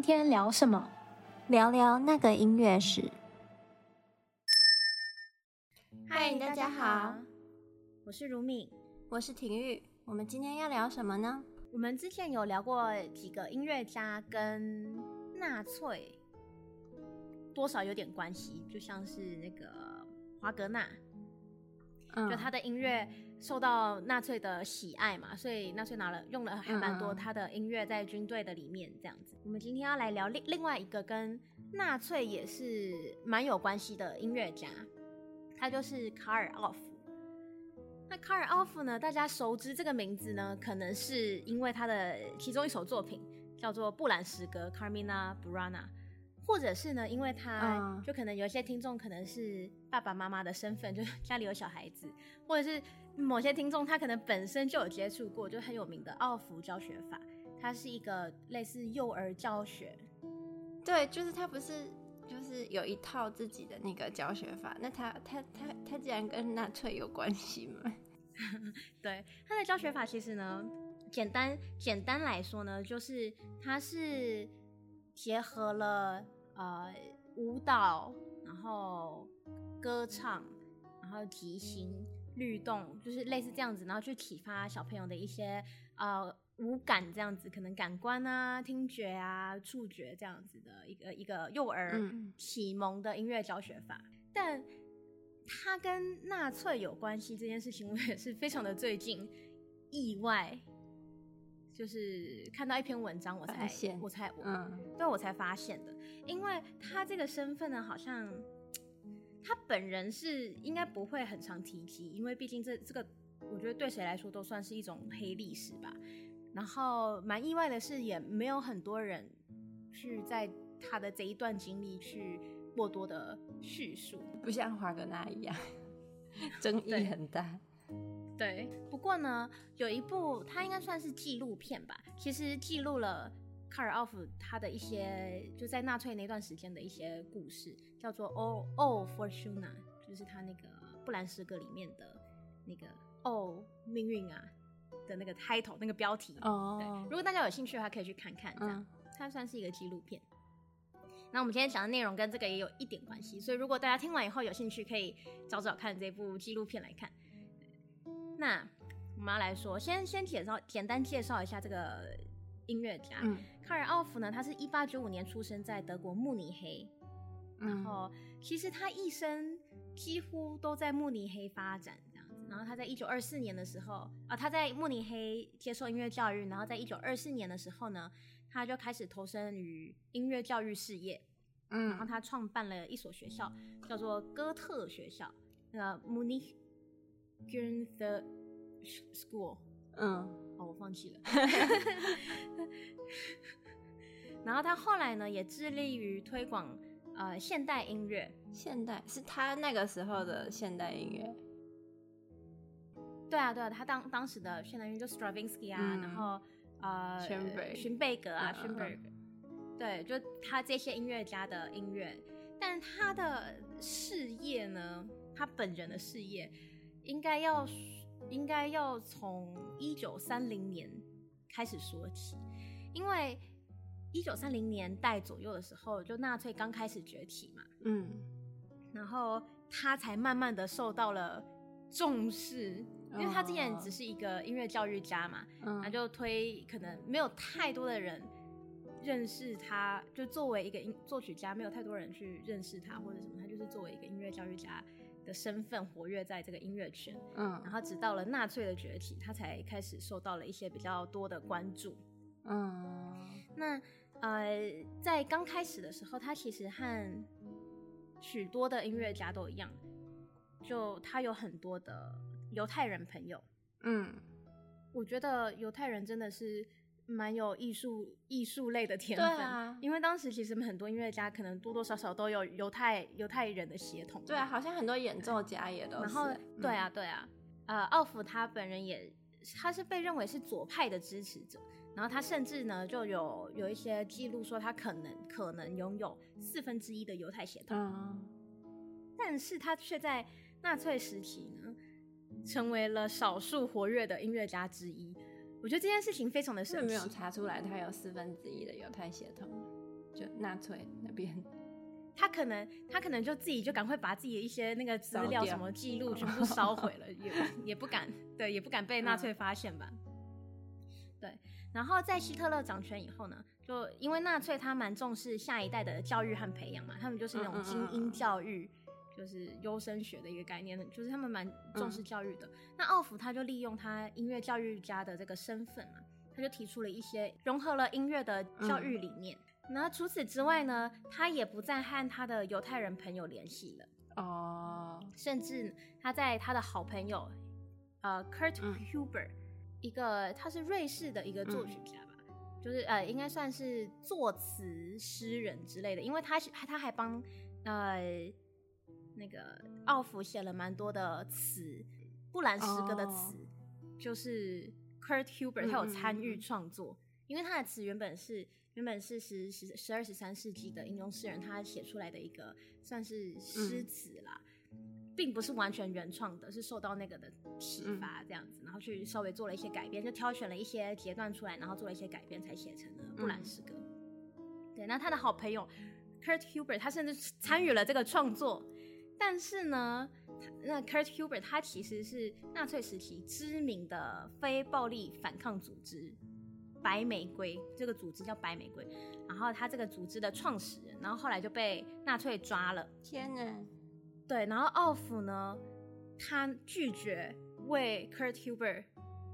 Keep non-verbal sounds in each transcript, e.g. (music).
今天聊什么？聊聊那个音乐史。嗨，大家好，我是如敏，我是婷玉。我们今天要聊什么呢？我们之前有聊过几个音乐家跟纳粹多少有点关系，就像是那个华格纳，嗯，就他的音乐受到纳粹的喜爱嘛，所以纳粹拿了用了还蛮多他的音乐在军队的里面这样子。我们今天要来聊另另外一个跟纳粹也是蛮有关系的音乐家，他就是卡尔奥夫。那卡尔奥夫呢？大家熟知这个名字呢，可能是因为他的其中一首作品叫做《布兰诗歌》（Carmina Burana），或者是呢，因为他就可能有一些听众可能是爸爸妈妈的身份，就家里有小孩子，或者是某些听众他可能本身就有接触过，就很有名的奥福教学法，它是一个类似幼儿教学。对，就是他不是就是有一套自己的那个教学法，那他他他他竟然跟纳粹有关系吗？(laughs) 对，他的教学法其实呢，简单简单来说呢，就是它是结合了呃舞蹈，然后歌唱，然后即兴律动，就是类似这样子，然后去启发小朋友的一些呃五感这样子，可能感官啊、听觉啊、触觉这样子的一个一个幼儿启蒙的音乐教学法，嗯、但。他跟纳粹有关系这件事情，我也是非常的最近意外，就是看到一篇文章，我才我才我嗯，对我才发现的。因为他这个身份呢，好像他本人是应该不会很常提及，因为毕竟这这个，我觉得对谁来说都算是一种黑历史吧。然后蛮意外的是，也没有很多人去在他的这一段经历去。过多的叙述，不像华格纳一样，(laughs) 争议很大。(laughs) 对，不过呢，有一部它应该算是纪录片吧，其实记录了卡尔奥夫他的一些就在纳粹那段时间的一些故事，叫做《O O Fortuna》，就是他那个布兰诗歌里面的那个“哦，命运啊”的那个 title 那个标题。哦，对，如果大家有兴趣的话，可以去看看。这样，嗯、它算是一个纪录片。那我们今天讲的内容跟这个也有一点关系，所以如果大家听完以后有兴趣，可以找找看这部纪录片来看。那我们要来说，先先介绍，简单介绍一下这个音乐家。嗯，卡尔奥夫呢，他是一八九五年出生在德国慕尼黑，然后其实他一生几乎都在慕尼黑发展这样子。然后他在一九二四年的时候啊，他在慕尼黑接受音乐教育，然后在一九二四年的时候呢。他就开始投身于音乐教育事业，嗯，然后他创办了一所学校，叫做哥特学校，那个 Munich Goethe School，嗯，哦，我放弃了。(laughs) 然后他后来呢，也致力于推广呃现代音乐，现代是他那个时候的现代音乐。对啊，对啊，他当当时的现代音乐就 Stravinsky 啊，嗯、然后。呃，勋贝格啊，勋贝格，对，就他这些音乐家的音乐，但他的事业呢，他本人的事业，应该要应该要从一九三零年开始说起，因为一九三零年代左右的时候，就纳粹刚开始崛起嘛，嗯，然后他才慢慢的受到了重视。因为他之前只是一个音乐教育家嘛，他、嗯、就推可能没有太多的人认识他，就作为一个音作曲家，没有太多人去认识他或者什么，他就是作为一个音乐教育家的身份活跃在这个音乐圈。嗯，然后直到了纳粹的崛起，他才开始受到了一些比较多的关注。嗯，那呃，在刚开始的时候，他其实和许多的音乐家都一样，就他有很多的。犹太人朋友，嗯，我觉得犹太人真的是蛮有艺术艺术类的天分，对啊，因为当时其实很多音乐家可能多多少少都有犹太犹太人的血统，对啊，好像很多演奏家也都是，然后对啊对啊，呃，奥弗他本人也他是被认为是左派的支持者，然后他甚至呢就有有一些记录说他可能可能拥有四分之一的犹太血统，嗯，但是他却在纳粹时期呢。成为了少数活跃的音乐家之一，我觉得这件事情非常的神奇。没有查出来他有四分之一的犹太血统。就纳粹那边，(laughs) 他可能他可能就自己就赶快把自己的一些那个资料什么记录全部烧毁了，(laughs) 也也不敢对，也不敢被纳粹发现吧。对，然后在希特勒掌权以后呢，就因为纳粹他蛮重视下一代的教育和培养嘛，他们就是那种精英教育，就是优生学的一个概念，就是他们蛮重视教育的。那奥福他就利用他音乐教育家的这个身份嘛，他就提出了一些融合了音乐的教育理念。那除此之外呢，他也不再和他的犹太人朋友联系了哦，甚至他在他的好朋友呃 Kurt Huber。一个他是瑞士的一个作曲家吧，嗯、就是呃应该算是作词诗人之类的，因为他他还帮呃那个奥弗写了蛮多的词，布兰诗歌的词，哦、就是 Kurt Huber 他有参与创作，嗯、因为他的词原本是原本是十十十二十三世纪的英宗诗人他写出来的一个算是诗词啦。嗯并不是完全原创的，是受到那个的启发这样子，然后去稍微做了一些改编，就挑选了一些节段出来，然后做了一些改编，才写成了布兰诗歌。嗯、对，那他的好朋友 Kurt Huber，他甚至参与了这个创作，但是呢，那 Kurt Huber 他其实是纳粹时期知名的非暴力反抗组织白玫瑰，这个组织叫白玫瑰，然后他这个组织的创始人，然后后来就被纳粹抓了。天哪！对，然后奥福呢，他拒绝为 Kurt Huber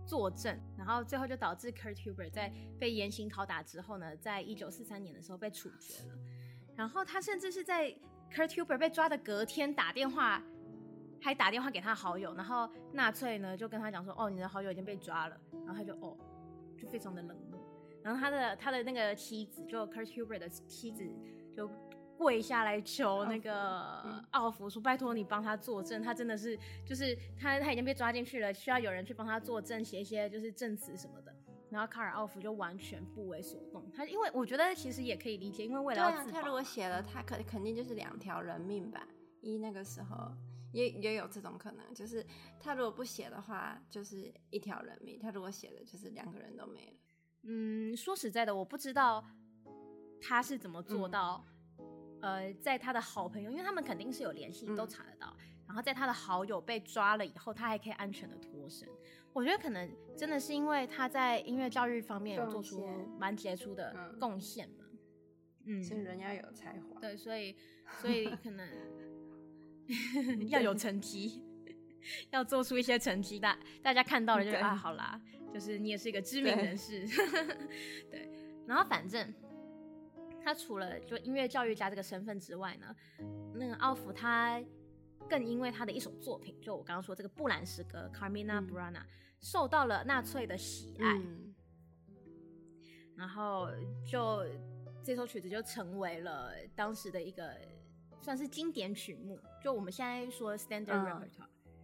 作证，然后最后就导致 Kurt Huber 在被严刑拷打之后呢，在一九四三年的时候被处决了。然后他甚至是在 Kurt Huber 被抓的隔天打电话，还打电话给他好友，然后纳粹呢就跟他讲说：“哦，你的好友已经被抓了。”然后他就哦，就非常的冷漠。然后他的他的那个妻子，就 Kurt Huber 的妻子就。跪下来求那个奥福说：“拜托你帮他作证，他真的是就是他他已经被抓进去了，需要有人去帮他作证，写一些就是证词什么的。”然后卡尔奥弗就完全不为所动。他因为我觉得其实也可以理解，因为为了要自保，他如果写了，他肯肯定就是两条人命吧。一那个时候也也有这种可能，就是他如果不写的话，就是一条人命；他如果写了，就是两个人都没了。嗯，说实在的，我不知道他是怎么做到。嗯呃，在他的好朋友，因为他们肯定是有联系，都查得到。嗯、然后在他的好友被抓了以后，他还可以安全的脱身。我觉得可能真的是因为他在音乐教育方面有做出蛮杰出的贡献嘛。嗯，所以人要有才华。对，所以所以可能 (laughs) 要有成绩，要做出一些成绩，大大家看到了就对啊，好啦，就是你也是一个知名人士。对，(laughs) 对，然后反正。他除了就音乐教育家这个身份之外呢，那个奥弗他更因为他的一首作品，就我刚刚说这个布兰诗歌《Carmina Burana》，受到了纳粹的喜爱，嗯、然后就这首曲子就成为了当时的一个算是经典曲目，就我们现在说 Standard Repertoire，、嗯、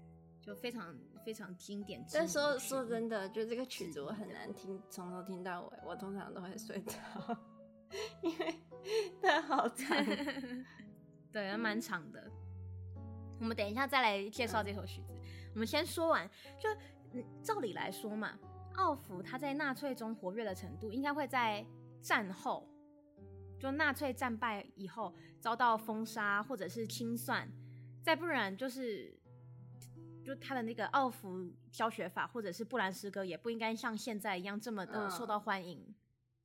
就非常非常经典。但说说真的，就这个曲子我很难听，从头听到尾，我通常都会睡着。因为它好长，(laughs) 对，还蛮长的。我们等一下再来介绍这首曲子。我们先说完，就照理来说嘛，奥弗他在纳粹中活跃的程度，应该会在战后，就纳粹战败以后遭到封杀或者是清算，再不然就是，就他的那个奥弗教学法或者是布兰诗歌，也不应该像现在一样这么的受到欢迎。嗯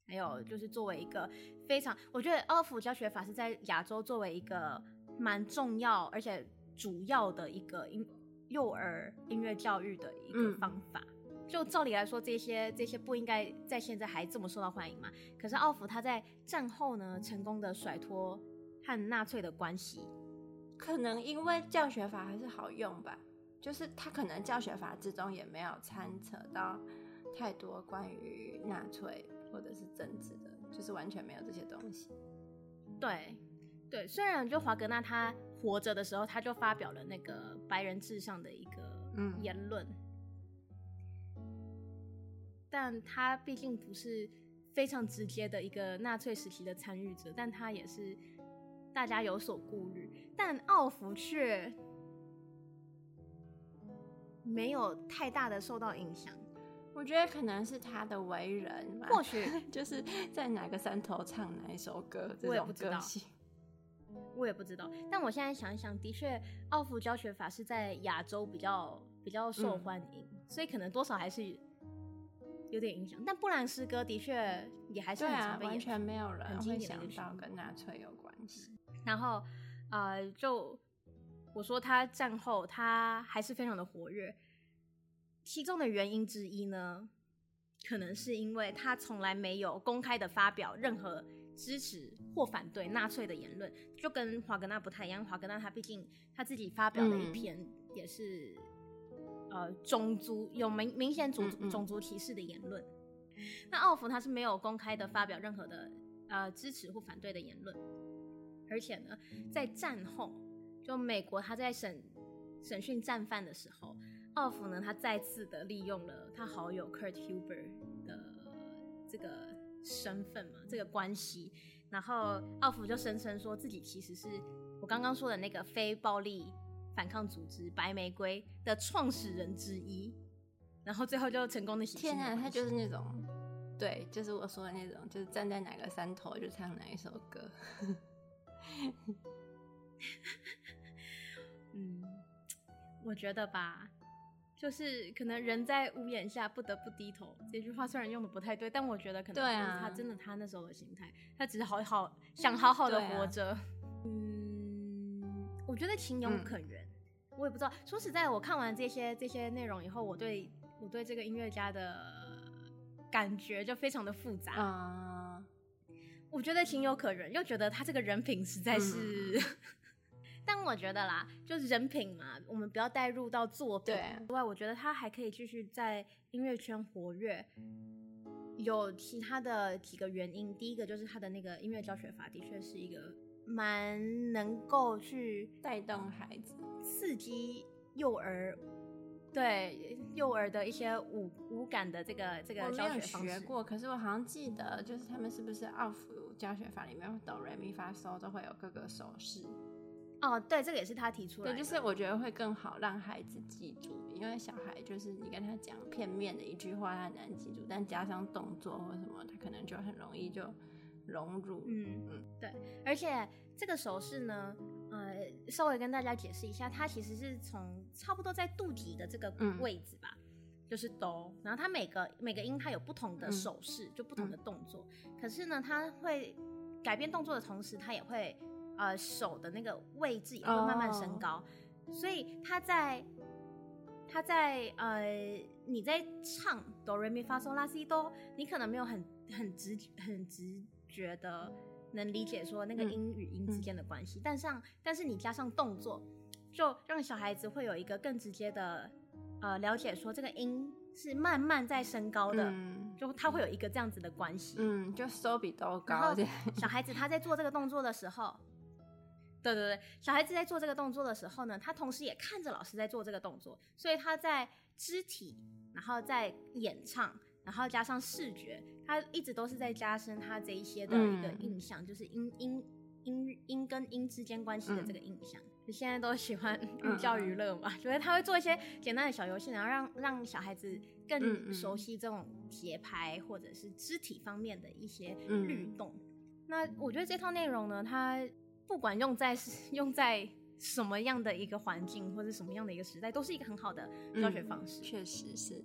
还有就是作为一个非常，我觉得奥弗教学法是在亚洲作为一个蛮重要而且主要的一个音幼儿音乐教育的一个方法。嗯、就照理来说，这些这些不应该在现在还这么受到欢迎嘛？可是奥弗他在战后呢，成功的甩脱和纳粹的关系，可能因为教学法还是好用吧。就是他可能教学法之中也没有参扯到太多关于纳粹。或者是政治的，就是完全没有这些东西。对，对，虽然就华格纳他活着的时候，他就发表了那个白人至上的一个言论，嗯、但他毕竟不是非常直接的一个纳粹时期的参与者，但他也是大家有所顾虑。但奥弗却没有太大的受到影响。我觉得可能是他的为人，或许 (laughs) 就是在哪个山头唱哪一首歌，我也不知道。我也不知道，但我现在想一想，的确，奥福教学法是在亚洲比较比较受欢迎，嗯，所以可能多少还是有点影响。但布兰诗歌的确也还是很常被演，完全没有人会想到跟纳粹有关系。然后，呃，就我说他战后他还是非常的活跃，其中的原因之一呢，可能是因为他从来没有公开的发表任何。支持或反对纳粹的言论，就跟华格纳不太一样。华格纳他毕竟他自己发表了一篇，也是、嗯、呃种族有明明显种种族歧视的言论。那奥弗他是没有公开的发表任何的呃支持或反对的言论，而且呢，在战后，就美国他在审审讯战犯的时候，奥弗呢他再次的利用了他好友 Kurt Huber 的这个。身份嘛，这个关系，然后奥弗就声称说自己其实是我刚刚说的那个非暴力反抗组织白玫瑰的创始人之一，然后最后就成功的洗天啊，他就是那种，对，就是我说的那种，就是站在哪个山头就唱哪一首歌。(laughs) 嗯，我觉得吧。就是可能人在屋檐下不得不低头，这句话虽然用的不太对，但我觉得可能是他真的他那时候的心态，他只是好好想好好的活着。嗯，我觉得情有可原，嗯，我也不知道。说实在，我看完这些这些内容以后，我对我对这个音乐家的感觉就非常的复杂。嗯，我觉得情有可原，又觉得他这个人品实在是。嗯但我觉得啦，就是人品嘛，我们不要带入到作品之外。我觉得他还可以继续在音乐圈活跃，有其他的几个原因。第一个就是他的那个音乐教学法，的确是一个蛮能够去带动孩子、刺激幼儿，对幼儿的一些五五感的这个这个教学方式。我学过，可是我好像记得，就是他们是不是奥福教学法里面哆来咪发嗦都会有各个手势。哦，对，这个也是他提出来的。对，就是我觉得会更好让孩子记住，因为小孩就是你跟他讲片面的一句话，他很难记住，但加上动作或什么，他可能就很容易就融入。嗯嗯，对。而且这个手势呢，呃，稍微跟大家解释一下，它其实是从差不多在肚脐的这个位置吧，嗯、就是哆，然后它每个每个音它有不同的手势，嗯、就不同的动作。可是呢，它会改变动作的同时，它也会。呃，手的那个位置也会慢慢升高，oh. 所以他在他在呃，你在唱哆瑞咪发嗦拉西哆，你可能没有很很直很直觉的能理解说那个音与音之间的关系，嗯、但像但是你加上动作，就让小孩子会有一个更直接的呃了解，说这个音是慢慢在升高的，嗯、就他会有一个这样子的关系，嗯，就手比都高。小孩子他在做这个动作的时候。对对对，小孩子在做这个动作的时候呢，他同时也看着老师在做这个动作，所以他在肢体，然后在演唱，然后加上视觉，他一直都是在加深他这一些的一个印象，嗯、就是音音音音跟音之间关系的这个印象。你、嗯、现在都喜欢寓教于乐嘛，觉、嗯、得他会做一些简单的小游戏，然后让让小孩子更熟悉这种节拍或者是肢体方面的一些律动。嗯、那我觉得这套内容呢，它。不管用在 (laughs) 用在什么样的一个环境或者什么样的一个时代，都是一个很好的教学方式。确、嗯、实是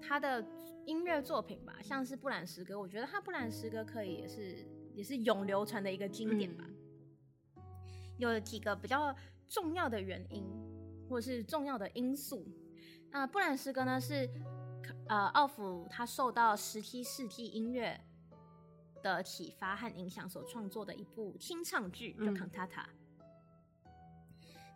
他的音乐作品吧，像是布兰诗歌，我觉得他布兰诗歌可以也是也是永流传的一个经典吧。嗯、有几个比较重要的原因或者是重要的因素。那、呃、布兰诗歌呢是呃奥弗他受到十七世纪音乐的启发和影响所创作的一部清唱剧，就 cantata。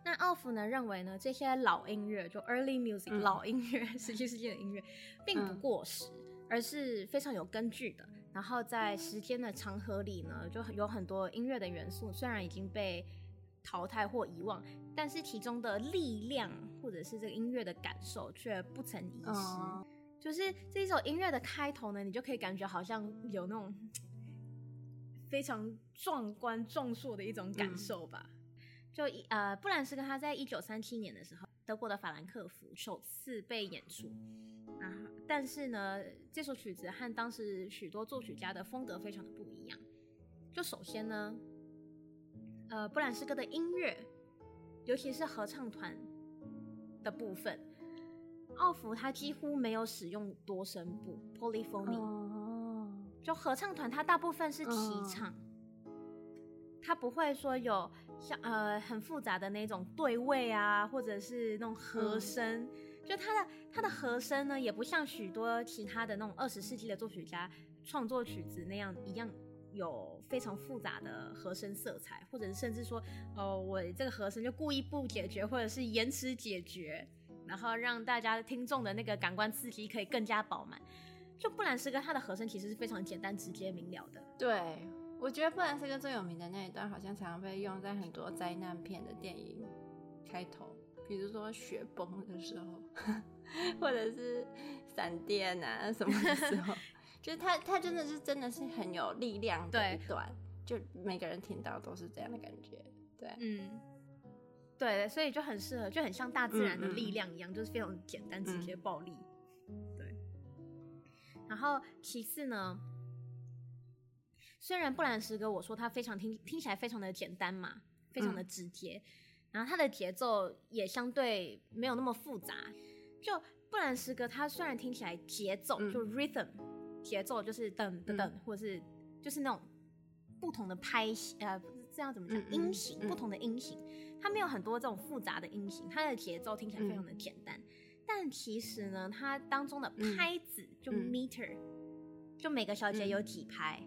那奥弗呢认为呢，这些老音乐就 early music、嗯、老音乐，十七世纪的音乐，并不过时，嗯、而是非常有根据的。然后在时间的长河里呢，就有很多音乐的元素，虽然已经被淘汰或遗忘，但是其中的力量或者是这个音乐的感受却不曾遗失。嗯、就是这一首音乐的开头呢，你就可以感觉好像有那种。非常壮观壮硕的一种感受吧。嗯、就一呃，布兰斯跟他在一九三七年的时候，德国的法兰克福首次被演出。啊，但是呢，这首曲子和当时许多作曲家的风格非常的不一样。就首先呢，呃，布兰斯哥的音乐，尤其是合唱团的部分，奥弗他几乎没有使用多声部 （polyphony）。Oh. 就合唱团，它大部分是齐唱，它、oh. 不会说有像呃很复杂的那种对位啊，或者是那种和声。Oh. 就它的它的和声呢，也不像许多其他的那种二十世纪的作曲家创作曲子那样一样有非常复杂的和声色彩，或者是甚至说，哦，我这个和声就故意不解决，或者是延迟解决，然后让大家听众的那个感官刺激可以更加饱满。就布兰斯哥他的和声其实是非常简单、直接、明了的。对，我觉得布兰斯哥最有名的那一段，好像常常被用在很多灾难片的电影开头。比如说雪崩的时候，(laughs) 或者是闪电啊什么的时候，(laughs) 就是他他真的是真的是很有力量的一段，就每个人听到都是这样的感觉，对，嗯，对，所以就很适合，就很像大自然的力量一样，嗯嗯就是非常简单、直接、暴力，对。然后其次呢，虽然布兰诗歌我说它非常听听起来非常的简单嘛，非常的直接。嗯然后它的节奏也相对没有那么复杂，就布兰诗歌，它虽然听起来节奏、嗯、就 rhythm 节奏就是噔噔噔，嗯、或者是就是那种不同的拍呃，这样怎么讲、嗯、音型、嗯、不同的音型，它没有很多这种复杂的音型，它的节奏听起来非常的简单，嗯、但其实呢，它当中的拍子、嗯、就 meter，、嗯、就每个小节有几拍，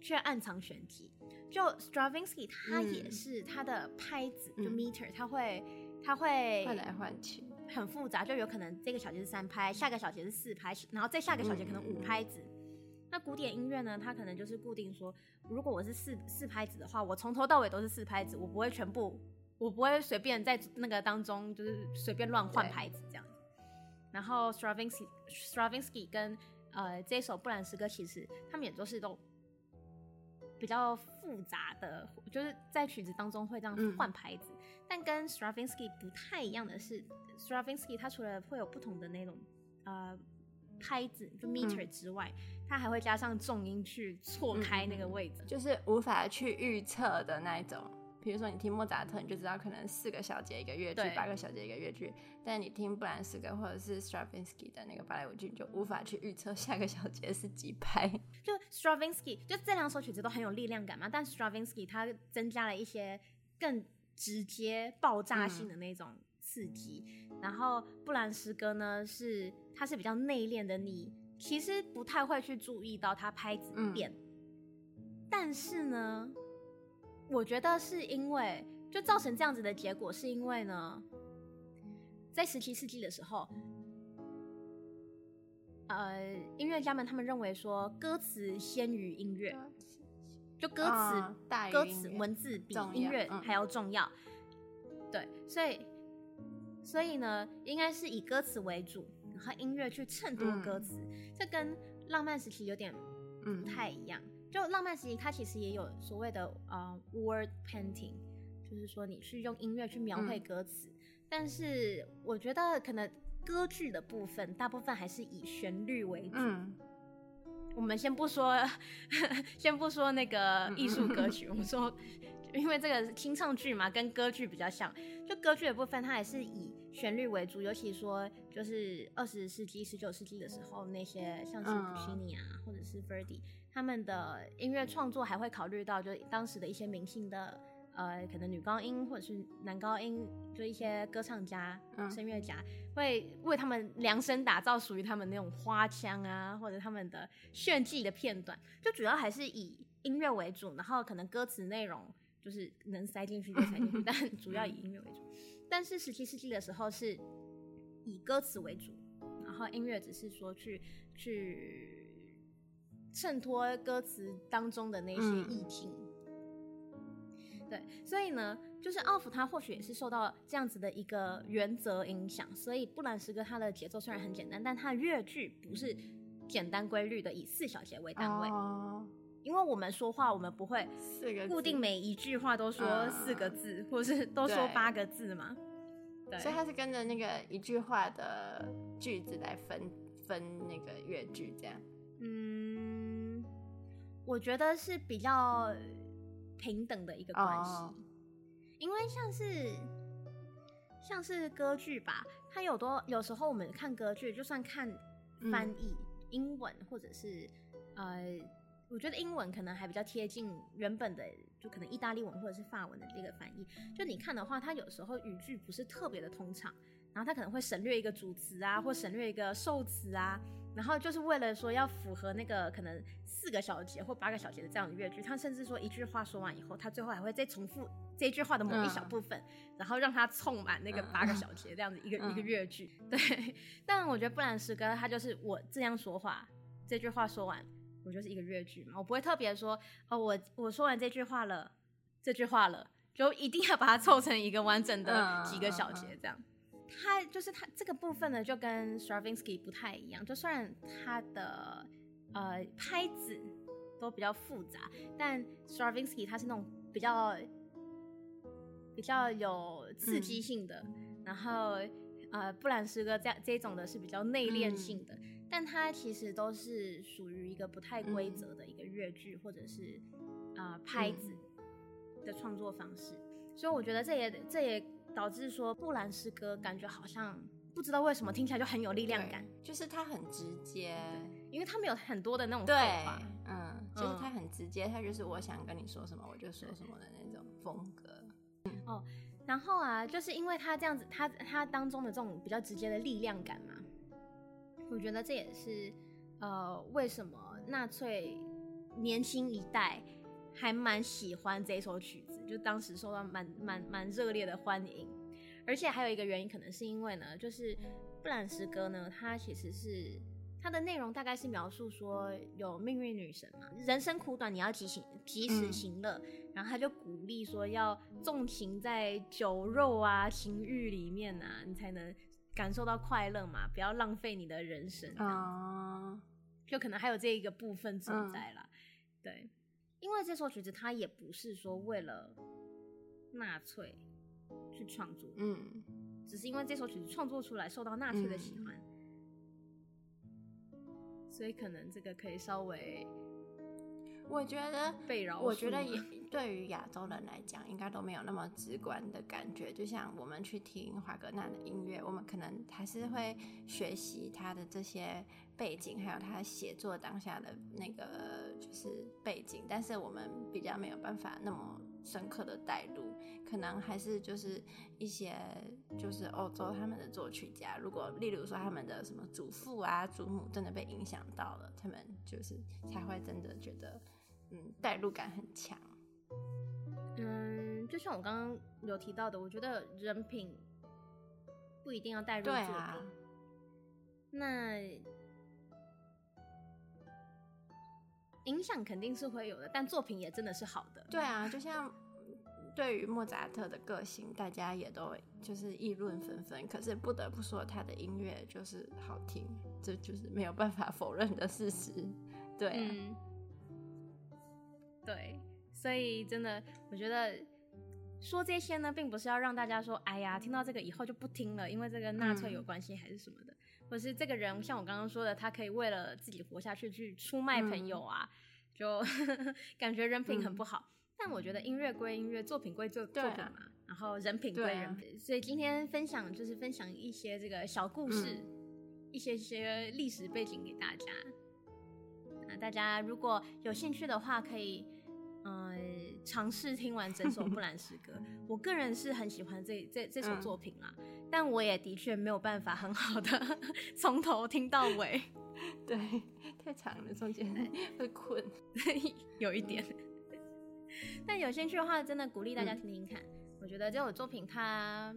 却、嗯、暗藏玄机。就 Stravinsky，他也是他的拍子、嗯、就 meter，他会他会换来换去，很复杂。就有可能这个小节是三拍，下个小节是四拍，然后再下个小节可能五拍子。嗯、那古典音乐呢，它可能就是固定说，如果我是四四拍子的话，我从头到尾都是四拍子，我不会全部，我不会随便在那个当中就是随便乱换牌子这样子。然后 Stravinsky Stravinsky 跟呃这首布兰诗歌，其实他们也都是都。比较复杂的，就是在曲子当中会这样换牌子，嗯、但跟 Stravinsky 不太一样的是，Stravinsky 它除了会有不同的那种呃拍子就 meter 之外，它、嗯、还会加上重音去错开那个位置，就是无法去预测的那一种。比如说你听莫扎特，你就知道可能四个小节一个乐句，八个小节一个乐句。但你听布兰斯哥或者是 Stravinsky 的那个芭蕾舞剧，你就无法去预测下个小节是几拍。(laughs) 就 Stravinsky，就这两首曲子都很有力量感嘛，但 Stravinsky 它增加了一些更直接、爆炸性的那种刺激。嗯、然后布兰斯哥呢，是它是比较内敛的你，你其实不太会去注意到它拍子变。嗯、但是呢。我觉得是因为，就造成这样子的结果，是因为呢，在十七世纪的时候，呃，音乐家们他们认为说歌词先于音乐，就歌词、哦、歌词文字比音乐还要重要。嗯、对，所以所以呢，应该是以歌词为主，然后音乐去衬托歌词，嗯、这跟浪漫时期有点不太一样。嗯就浪漫时期，它其实也有所谓的呃、uh, word painting，就是说你去用音乐去描绘歌词。嗯、但是我觉得可能歌剧的部分，大部分还是以旋律为主。嗯、我们先不说，(laughs) 先不说那个艺术歌曲，嗯、(laughs) 我们说，因为这个清唱剧嘛，跟歌剧比较像。就歌剧的部分，它还是以旋律为主，尤其说就是二十世纪、十九世纪的时候，那些像是普西尼啊，嗯、或者是 Verdi。他们的音乐创作还会考虑到，就当时的一些明星的，呃，可能女高音或者是男高音，就一些歌唱家、声乐家，会为他们量身打造属于他们那种花腔啊，或者他们的炫技的片段，就主要还是以音乐为主，然后可能歌词内容就是能塞进去就塞进去，(laughs) 但主要以音乐为主。但是十七世纪的时候是以歌词为主，然后音乐只是说去去。衬托歌词当中的那些意境，嗯、对，所以呢，就是奥弗他或许也是受到这样子的一个原则影响，所以布兰诗歌他的节奏虽然很简单，但他的乐句不是简单规律的，以四小节为单位。哦、因为我们说话，我们不会固定每一句话都说四个字，或是都说八个字嘛。对，所以他是跟着那个一句话的句子来分。分那个乐句这样？嗯，我觉得是比较平等的一个关系，哦、因为像是像是歌剧吧，它有多有时候我们看歌剧，就算看翻译、嗯、英文或者是呃。我觉得英文可能还比较贴近原本的，就可能意大利文或者是法文的这个翻译。就你看的话，它有时候语句不是特别的通畅，然后它可能会省略一个主词啊，或省略一个受词啊，然后就是为了说要符合那个可能四个小节或八个小节的这样的乐句，他甚至说一句话说完以后，他最后还会再重复这句话的某一小部分，嗯、然后让它充满那个八个小节这样子一个、(laughs) 嗯、一个乐句。对，但我觉得布兰诗歌他就是我这样说话，这句话说完。我就是一个乐句嘛，我不会特别说哦，我我说完这句话了，这句话了，就一定要把它凑成一个完整的几个小节这样。它就是他这个部分呢，就跟 Stravinsky 不太一样。就虽然他的呃拍子都比较复杂，但 Stravinsky 他是那种比较比较有刺激性的，嗯、然后呃布兰诗歌这样这种的是比较内敛性的。嗯但它其实都是属于一个不太规则的一个乐句，嗯、或者是啊、呃、拍子的创作方式，嗯、所以我觉得这也这也导致说布兰诗歌感觉好像不知道为什么听起来就很有力量感，就是它很直接，因为他没有很多的那种对，嗯，就是它很直接，它就是我想跟你说什么我就说什么的那种风格。嗯、哦，然后啊，就是因为他这样子，他他当中的这种比较直接的力量感嘛。我觉得这也是，呃，为什么纳粹年轻一代还蛮喜欢这首曲子，就当时受到蛮蛮蛮热烈的欢迎。而且还有一个原因，可能是因为呢，就是布兰诗歌呢，它其实是它的内容大概是描述说有命运女神嘛，人生苦短，你要及行及时行乐，嗯、然后他就鼓励说要纵情在酒肉啊情欲里面啊，你才能。感受到快乐嘛，不要浪费你的人生啊，uh, 就可能还有这一个部分存在啦。Uh, 对，因为这首曲子它也不是说为了纳粹去创作，嗯，只是因为这首曲子创作出来受到纳粹的喜欢，嗯、所以可能这个可以稍微。我觉得，我觉得也对于亚洲人来讲，应该都没有那么直观的感觉。就像我们去听华格纳的音乐，我们可能还是会学习他的这些背景，还有他写作当下的那个就是背景，但是我们比较没有办法那么深刻的带入。可能还是就是一些就是欧洲他们的作曲家，如果例如说他们的什么祖父啊、祖母真的被影响到了，他们就是才会真的觉得。嗯，代入感很强。嗯，就像我刚刚有提到的，我觉得人品不一定要带入作品。啊、那影响肯定是会有的，但作品也真的是好的。对啊，就像对于莫扎特的个性，大家也都就是议论纷纷。可是不得不说，他的音乐就是好听，这就是没有办法否认的事实。对、啊。嗯对，所以真的，我觉得说这些呢，并不是要让大家说，哎呀，听到这个以后就不听了，因为这个纳粹有关系还是什么的，嗯、或是这个人像我刚刚说的，他可以为了自己活下去去出卖朋友啊，嗯、就 (laughs) 感觉人品很不好。嗯、但我觉得音乐归音乐，作品归作作品嘛，啊、然后人品归人品。啊、所以今天分享就是分享一些这个小故事，嗯、一些些历史背景给大家。那大家如果有兴趣的话，可以。嗯，尝试听完整首布兰诗歌，我个人是很喜欢这这这首作品啦，嗯、但我也的确没有办法很好的 (laughs) 从头听到尾，(laughs) 对，太长了，中间 (laughs) 会困，有一点。但有兴趣的话，真的鼓励大家听听看。嗯、我觉得这首作品它，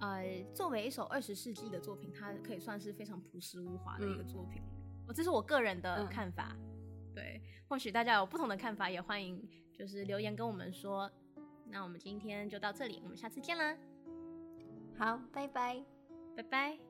呃，作为一首二十世纪的作品，它可以算是非常朴实无华的一个作品。嗯、这是我个人的看法。嗯对，或许大家有不同的看法，也欢迎就是留言跟我们说。那我们今天就到这里，我们下次见啦。好，拜拜，拜拜。